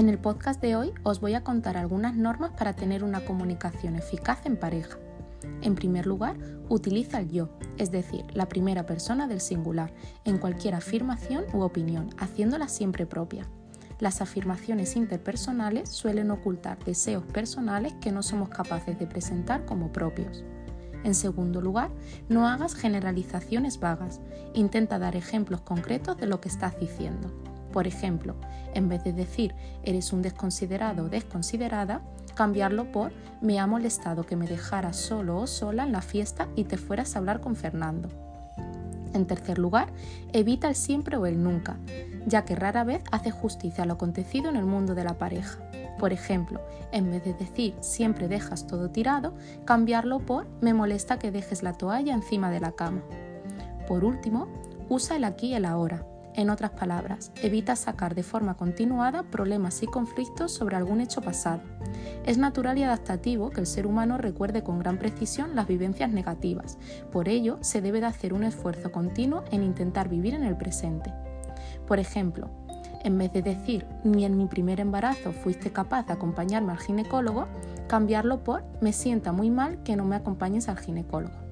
En el podcast de hoy os voy a contar algunas normas para tener una comunicación eficaz en pareja. En primer lugar, utiliza el yo, es decir, la primera persona del singular, en cualquier afirmación u opinión, haciéndola siempre propia. Las afirmaciones interpersonales suelen ocultar deseos personales que no somos capaces de presentar como propios. En segundo lugar, no hagas generalizaciones vagas. Intenta dar ejemplos concretos de lo que estás diciendo. Por ejemplo, en vez de decir eres un desconsiderado o desconsiderada, cambiarlo por me ha molestado que me dejaras solo o sola en la fiesta y te fueras a hablar con Fernando. En tercer lugar, evita el siempre o el nunca, ya que rara vez hace justicia a lo acontecido en el mundo de la pareja. Por ejemplo, en vez de decir siempre dejas todo tirado, cambiarlo por me molesta que dejes la toalla encima de la cama. Por último, usa el aquí y el ahora, en otras palabras, evita sacar de forma continuada problemas y conflictos sobre algún hecho pasado. Es natural y adaptativo que el ser humano recuerde con gran precisión las vivencias negativas, por ello se debe de hacer un esfuerzo continuo en intentar vivir en el presente. Por ejemplo, en vez de decir ni en mi primer embarazo fuiste capaz de acompañarme al ginecólogo, cambiarlo por me sienta muy mal que no me acompañes al ginecólogo.